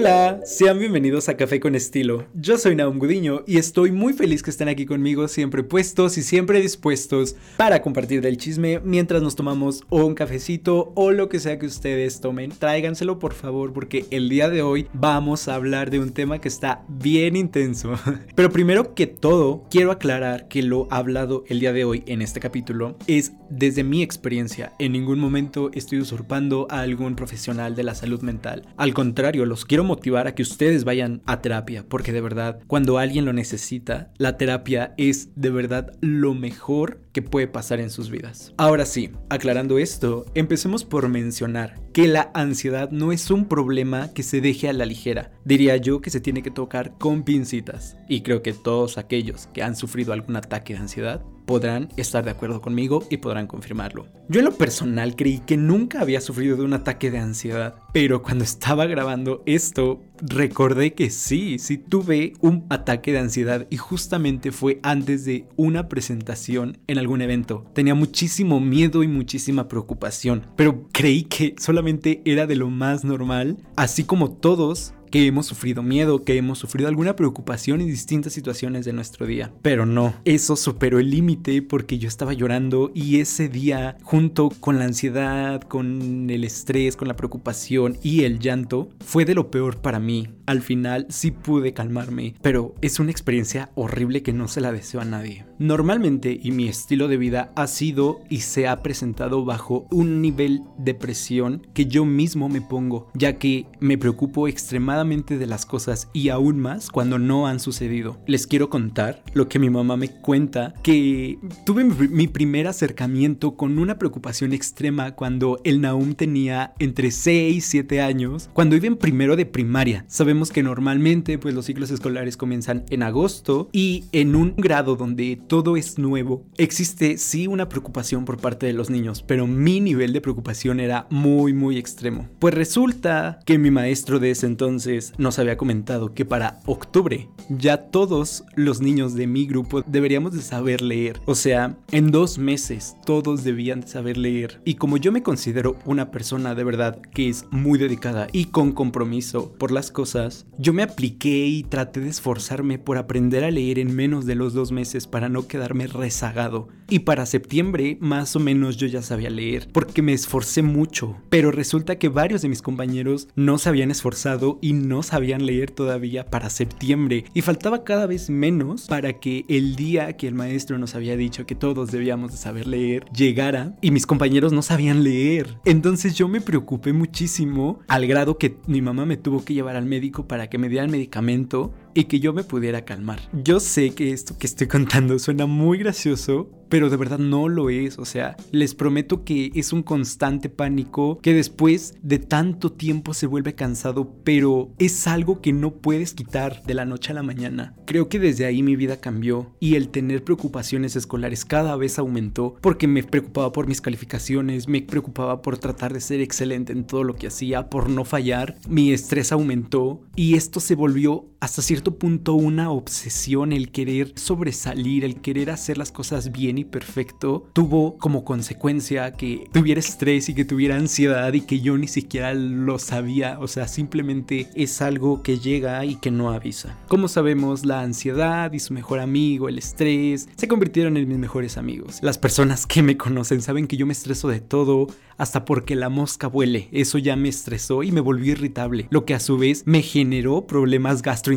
Hola, sean bienvenidos a Café con Estilo. Yo soy Naum Gudiño y estoy muy feliz que estén aquí conmigo, siempre puestos y siempre dispuestos para compartir del chisme mientras nos tomamos un cafecito o lo que sea que ustedes tomen. Tráiganselo por favor porque el día de hoy vamos a hablar de un tema que está bien intenso. Pero primero que todo, quiero aclarar que lo hablado el día de hoy en este capítulo es desde mi experiencia. En ningún momento estoy usurpando a algún profesional de la salud mental. Al contrario, los quiero motivar a que ustedes vayan a terapia, porque de verdad, cuando alguien lo necesita, la terapia es de verdad lo mejor que puede pasar en sus vidas. Ahora sí, aclarando esto, empecemos por mencionar que la ansiedad no es un problema que se deje a la ligera. Diría yo que se tiene que tocar con pincitas. Y creo que todos aquellos que han sufrido algún ataque de ansiedad podrán estar de acuerdo conmigo y podrán confirmarlo. Yo en lo personal creí que nunca había sufrido de un ataque de ansiedad, pero cuando estaba grabando esto recordé que sí, sí tuve un ataque de ansiedad y justamente fue antes de una presentación en algún evento. Tenía muchísimo miedo y muchísima preocupación, pero creí que solamente era de lo más normal, así como todos que hemos sufrido miedo, que hemos sufrido alguna preocupación en distintas situaciones de nuestro día. Pero no, eso superó el límite porque yo estaba llorando y ese día, junto con la ansiedad, con el estrés, con la preocupación y el llanto, fue de lo peor para mí. Al final sí pude calmarme, pero es una experiencia horrible que no se la deseo a nadie. Normalmente, y mi estilo de vida ha sido y se ha presentado bajo un nivel de presión que yo mismo me pongo, ya que me preocupo extremadamente de las cosas y aún más cuando no han sucedido. Les quiero contar lo que mi mamá me cuenta, que tuve mi primer acercamiento con una preocupación extrema cuando el Naum tenía entre 6 y 7 años, cuando iba en primero de primaria. Sabemos que normalmente pues los ciclos escolares comienzan en agosto y en un grado donde todo es nuevo, existe sí una preocupación por parte de los niños, pero mi nivel de preocupación era muy muy extremo. Pues resulta que mi maestro de ese entonces nos había comentado que para octubre ya todos los niños de mi grupo deberíamos de saber leer. O sea, en dos meses todos debían de saber leer. Y como yo me considero una persona de verdad que es muy dedicada y con compromiso por las cosas, yo me apliqué y traté de esforzarme por aprender a leer en menos de los dos meses para no quedarme rezagado. Y para septiembre más o menos yo ya sabía leer porque me esforcé mucho. Pero resulta que varios de mis compañeros no se habían esforzado y no sabían leer todavía para septiembre y faltaba cada vez menos para que el día que el maestro nos había dicho que todos debíamos de saber leer llegara y mis compañeros no sabían leer. Entonces yo me preocupé muchísimo al grado que mi mamá me tuvo que llevar al médico para que me dieran medicamento y que yo me pudiera calmar. Yo sé que esto que estoy contando suena muy gracioso, pero de verdad no lo es. O sea, les prometo que es un constante pánico que después de tanto tiempo se vuelve cansado, pero es algo que no puedes quitar de la noche a la mañana. Creo que desde ahí mi vida cambió y el tener preocupaciones escolares cada vez aumentó porque me preocupaba por mis calificaciones, me preocupaba por tratar de ser excelente en todo lo que hacía, por no fallar, mi estrés aumentó y esto se volvió hasta cierto punto una obsesión, el querer sobresalir, el querer hacer las cosas bien y perfecto, tuvo como consecuencia que tuviera estrés y que tuviera ansiedad y que yo ni siquiera lo sabía, o sea, simplemente es algo que llega y que no avisa. Como sabemos, la ansiedad y su mejor amigo, el estrés, se convirtieron en mis mejores amigos. Las personas que me conocen saben que yo me estreso de todo, hasta porque la mosca vuele. Eso ya me estresó y me volvió irritable, lo que a su vez me generó problemas gastrointestinales.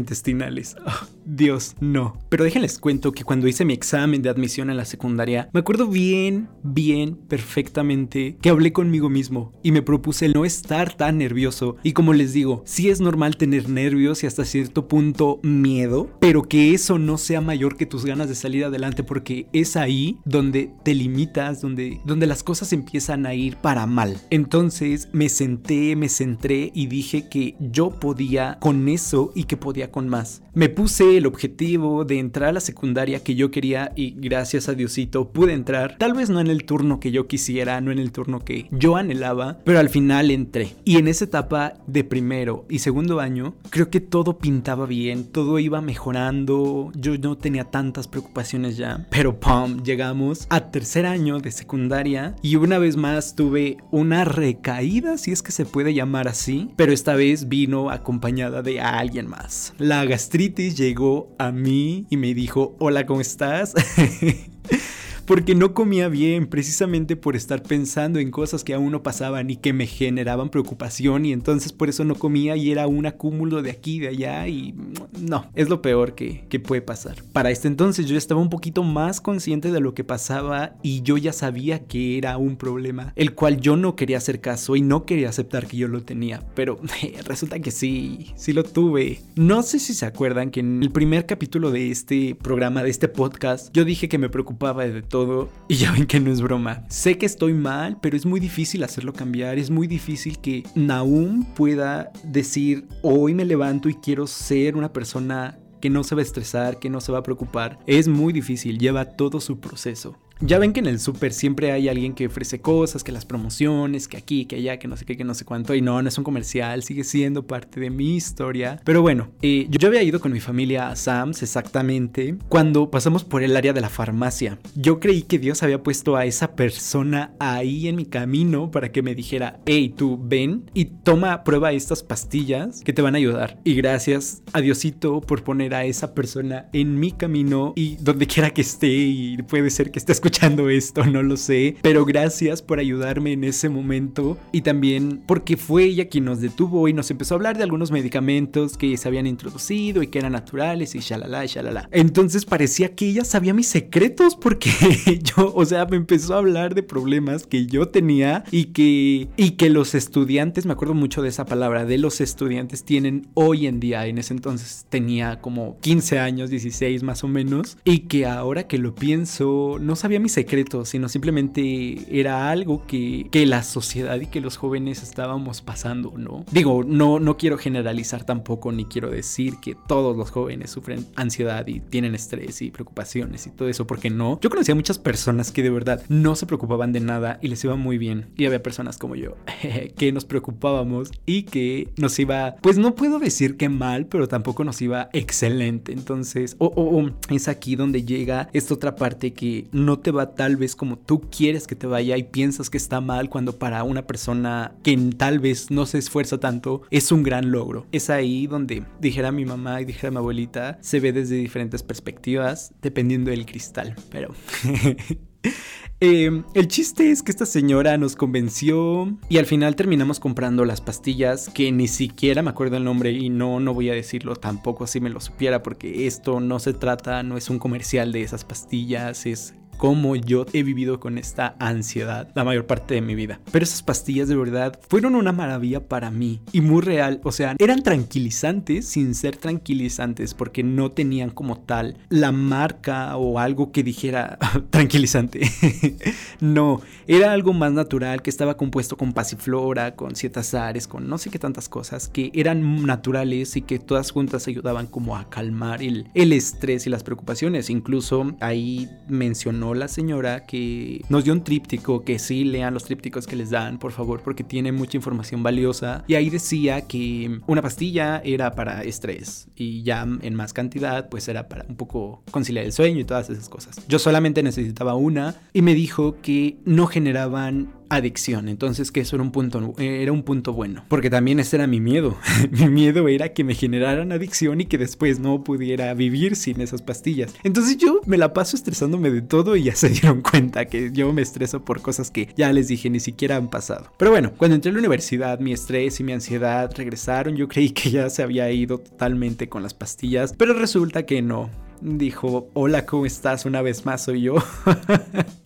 Ah, Dios, no. Pero déjenles cuento que cuando hice mi examen de admisión a la secundaria, me acuerdo bien, bien, perfectamente que hablé conmigo mismo y me propuse no estar tan nervioso. Y como les digo, sí es normal tener nervios y hasta cierto punto miedo, pero que eso no sea mayor que tus ganas de salir adelante porque es ahí donde te limitas, donde, donde las cosas empiezan a ir para mal. Entonces me senté, me centré y dije que yo podía con eso y que podía con más. Me puse el objetivo de entrar a la secundaria que yo quería y gracias a Diosito pude entrar. Tal vez no en el turno que yo quisiera, no en el turno que yo anhelaba, pero al final entré. Y en esa etapa de primero y segundo año, creo que todo pintaba bien, todo iba mejorando, yo no tenía tantas preocupaciones ya. Pero pum, llegamos a tercer año de secundaria y una vez más tuve una recaída, si es que se puede llamar así, pero esta vez vino acompañada de alguien más. La gastritis llegó a mí y me dijo, hola, ¿cómo estás? porque no comía bien, precisamente por estar pensando en cosas que aún no pasaban y que me generaban preocupación y entonces por eso no comía y era un acúmulo de aquí y de allá y no, es lo peor que, que puede pasar. Para este entonces yo estaba un poquito más consciente de lo que pasaba y yo ya sabía que era un problema, el cual yo no quería hacer caso y no quería aceptar que yo lo tenía, pero resulta que sí, sí lo tuve. No sé si se acuerdan que en el primer capítulo de este programa, de este podcast, yo dije que me preocupaba de todo y ya ven que no es broma. Sé que estoy mal, pero es muy difícil hacerlo cambiar, es muy difícil que Naum pueda decir, hoy me levanto y quiero ser una persona que no se va a estresar, que no se va a preocupar. Es muy difícil, lleva todo su proceso. Ya ven que en el súper siempre hay alguien que ofrece cosas, que las promociones, que aquí, que allá, que no sé qué, que no sé cuánto. Y no, no es un comercial, sigue siendo parte de mi historia. Pero bueno, eh, yo había ido con mi familia a Sam's exactamente cuando pasamos por el área de la farmacia. Yo creí que Dios había puesto a esa persona ahí en mi camino para que me dijera, hey, tú ven y toma prueba estas pastillas que te van a ayudar. Y gracias a Diosito por poner a esa persona en mi camino y donde quiera que esté y puede ser que esté escuchando escuchando esto, no lo sé, pero gracias por ayudarme en ese momento y también porque fue ella quien nos detuvo y nos empezó a hablar de algunos medicamentos que se habían introducido y que eran naturales y shalala, shalala. Entonces parecía que ella sabía mis secretos porque yo, o sea, me empezó a hablar de problemas que yo tenía y que y que los estudiantes, me acuerdo mucho de esa palabra, de los estudiantes tienen hoy en día, en ese entonces tenía como 15 años, 16 más o menos, y que ahora que lo pienso, no sabía mis secretos, sino simplemente era algo que, que la sociedad y que los jóvenes estábamos pasando, ¿no? Digo, no, no quiero generalizar tampoco, ni quiero decir que todos los jóvenes sufren ansiedad y tienen estrés y preocupaciones y todo eso, porque no. Yo conocía muchas personas que de verdad no se preocupaban de nada y les iba muy bien. Y había personas como yo que nos preocupábamos y que nos iba, pues no puedo decir que mal, pero tampoco nos iba excelente. Entonces, o oh, oh, es aquí donde llega esta otra parte que no te va tal vez como tú quieres que te vaya y piensas que está mal cuando para una persona que tal vez no se esfuerza tanto es un gran logro. Es ahí donde dijera mi mamá y dijera mi abuelita, se ve desde diferentes perspectivas dependiendo del cristal, pero... Eh, el chiste es que esta señora nos convenció y al final terminamos comprando las pastillas que ni siquiera me acuerdo el nombre y no, no voy a decirlo tampoco si me lo supiera porque esto no se trata, no es un comercial de esas pastillas, es cómo yo he vivido con esta ansiedad la mayor parte de mi vida. Pero esas pastillas de verdad fueron una maravilla para mí y muy real. O sea, eran tranquilizantes sin ser tranquilizantes porque no tenían como tal la marca o algo que dijera tranquilizante. no, era algo más natural que estaba compuesto con pasiflora, con azares, con no sé qué tantas cosas que eran naturales y que todas juntas ayudaban como a calmar el, el estrés y las preocupaciones. Incluso ahí mencionó la señora que nos dio un tríptico, que sí lean los trípticos que les dan, por favor, porque tiene mucha información valiosa. Y ahí decía que una pastilla era para estrés y ya en más cantidad pues era para un poco conciliar el sueño y todas esas cosas. Yo solamente necesitaba una y me dijo que no generaban adicción. Entonces que eso era un punto, era un punto bueno. Porque también ese era mi miedo. mi miedo era que me generaran adicción y que después no pudiera vivir sin esas pastillas. Entonces yo me la paso estresándome de todo y ya se dieron cuenta que yo me estreso por cosas que ya les dije ni siquiera han pasado. Pero bueno, cuando entré a la universidad mi estrés y mi ansiedad regresaron. Yo creí que ya se había ido totalmente con las pastillas. Pero resulta que no. Dijo, hola, ¿cómo estás? Una vez más soy yo.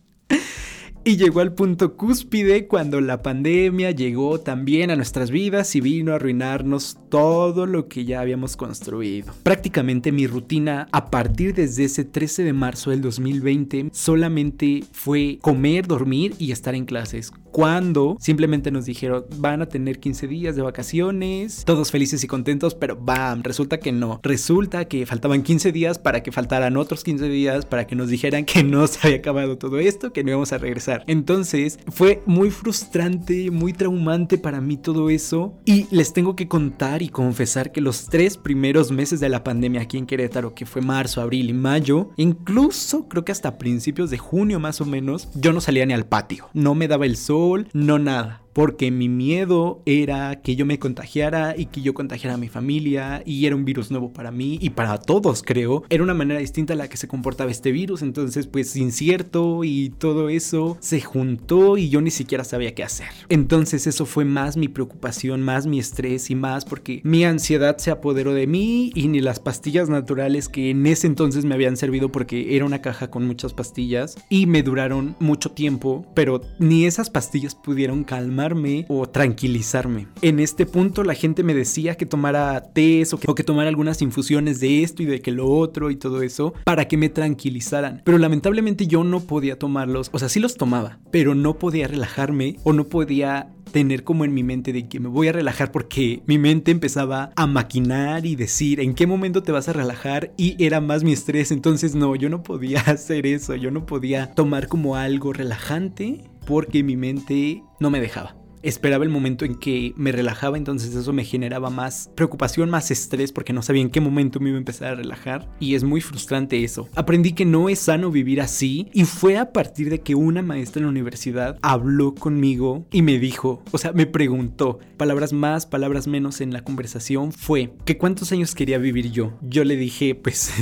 y llegó al punto cúspide cuando la pandemia llegó también a nuestras vidas y vino a arruinarnos todo lo que ya habíamos construido. Prácticamente mi rutina a partir desde ese 13 de marzo del 2020 solamente fue comer, dormir y estar en clases cuando simplemente nos dijeron van a tener 15 días de vacaciones, todos felices y contentos, pero bam, resulta que no. Resulta que faltaban 15 días para que faltaran otros 15 días para que nos dijeran que no se había acabado todo esto, que no íbamos a regresar. Entonces fue muy frustrante, muy traumante para mí todo eso. Y les tengo que contar y confesar que los tres primeros meses de la pandemia aquí en Querétaro, que fue marzo, abril y mayo, incluso creo que hasta principios de junio más o menos, yo no salía ni al patio, no me daba el sol, no nada porque mi miedo era que yo me contagiara y que yo contagiara a mi familia y era un virus nuevo para mí y para todos creo. Era una manera distinta a la que se comportaba este virus, entonces pues incierto y todo eso se juntó y yo ni siquiera sabía qué hacer. Entonces eso fue más mi preocupación, más mi estrés y más porque mi ansiedad se apoderó de mí y ni las pastillas naturales que en ese entonces me habían servido porque era una caja con muchas pastillas y me duraron mucho tiempo, pero ni esas pastillas pudieron calmar o tranquilizarme. En este punto la gente me decía que tomara tés o que, o que tomara algunas infusiones de esto y de que lo otro y todo eso para que me tranquilizaran. Pero lamentablemente yo no podía tomarlos, o sea, sí los tomaba, pero no podía relajarme o no podía tener como en mi mente de que me voy a relajar porque mi mente empezaba a maquinar y decir en qué momento te vas a relajar y era más mi estrés. Entonces no yo no podía hacer eso yo no podía tomar como algo relajante porque mi mente no me dejaba esperaba el momento en que me relajaba, entonces eso me generaba más preocupación, más estrés porque no sabía en qué momento me iba a empezar a relajar y es muy frustrante eso. Aprendí que no es sano vivir así y fue a partir de que una maestra en la universidad habló conmigo y me dijo, o sea, me preguntó, palabras más, palabras menos en la conversación fue que cuántos años quería vivir yo. Yo le dije, pues,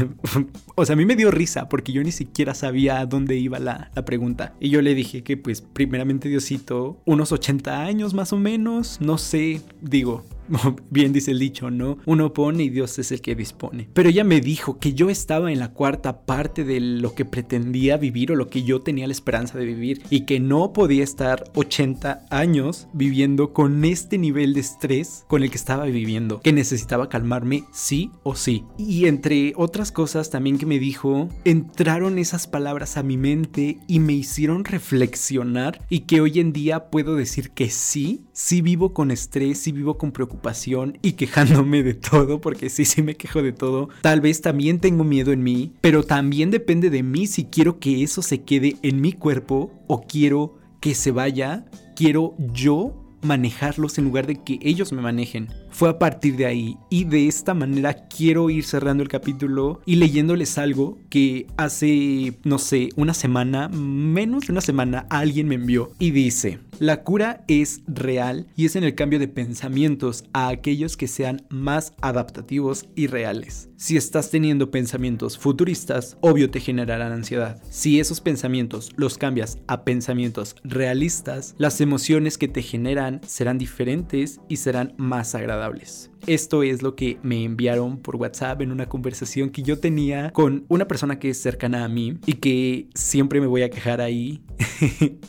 o sea, a mí me dio risa porque yo ni siquiera sabía a dónde iba la, la pregunta y yo le dije que pues primeramente Diosito, unos 80 años más o menos, no sé, digo, bien dice el dicho, ¿no? Uno pone y Dios es el que dispone. Pero ella me dijo que yo estaba en la cuarta parte de lo que pretendía vivir o lo que yo tenía la esperanza de vivir y que no podía estar 80 años viviendo con este nivel de estrés con el que estaba viviendo, que necesitaba calmarme sí o sí. Y entre otras cosas también que me dijo, entraron esas palabras a mi mente y me hicieron reflexionar y que hoy en día puedo decir que sí, sí vivo con estrés, sí vivo con preocupación y quejándome de todo, porque sí, sí me quejo de todo. Tal vez también tengo miedo en mí, pero también depende de mí si quiero que eso se quede en mi cuerpo o quiero que se vaya, quiero yo manejarlos en lugar de que ellos me manejen. Fue a partir de ahí y de esta manera quiero ir cerrando el capítulo y leyéndoles algo que hace, no sé, una semana, menos de una semana, alguien me envió y dice, la cura es real y es en el cambio de pensamientos a aquellos que sean más adaptativos y reales. Si estás teniendo pensamientos futuristas, obvio te generarán ansiedad. Si esos pensamientos los cambias a pensamientos realistas, las emociones que te generan serán diferentes y serán más agradables agradables. Esto es lo que me enviaron por WhatsApp en una conversación que yo tenía con una persona que es cercana a mí y que siempre me voy a quejar ahí.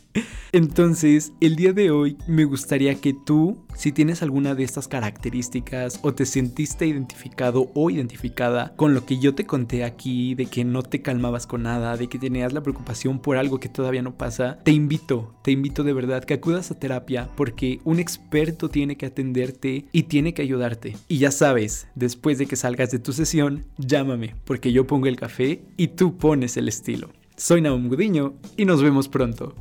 Entonces, el día de hoy me gustaría que tú, si tienes alguna de estas características o te sentiste identificado o identificada con lo que yo te conté aquí, de que no te calmabas con nada, de que tenías la preocupación por algo que todavía no pasa, te invito, te invito de verdad que acudas a terapia porque un experto tiene que atenderte y tiene que ayudarte. Y ya sabes, después de que salgas de tu sesión, llámame porque yo pongo el café y tú pones el estilo. Soy Naum Gudiño y nos vemos pronto.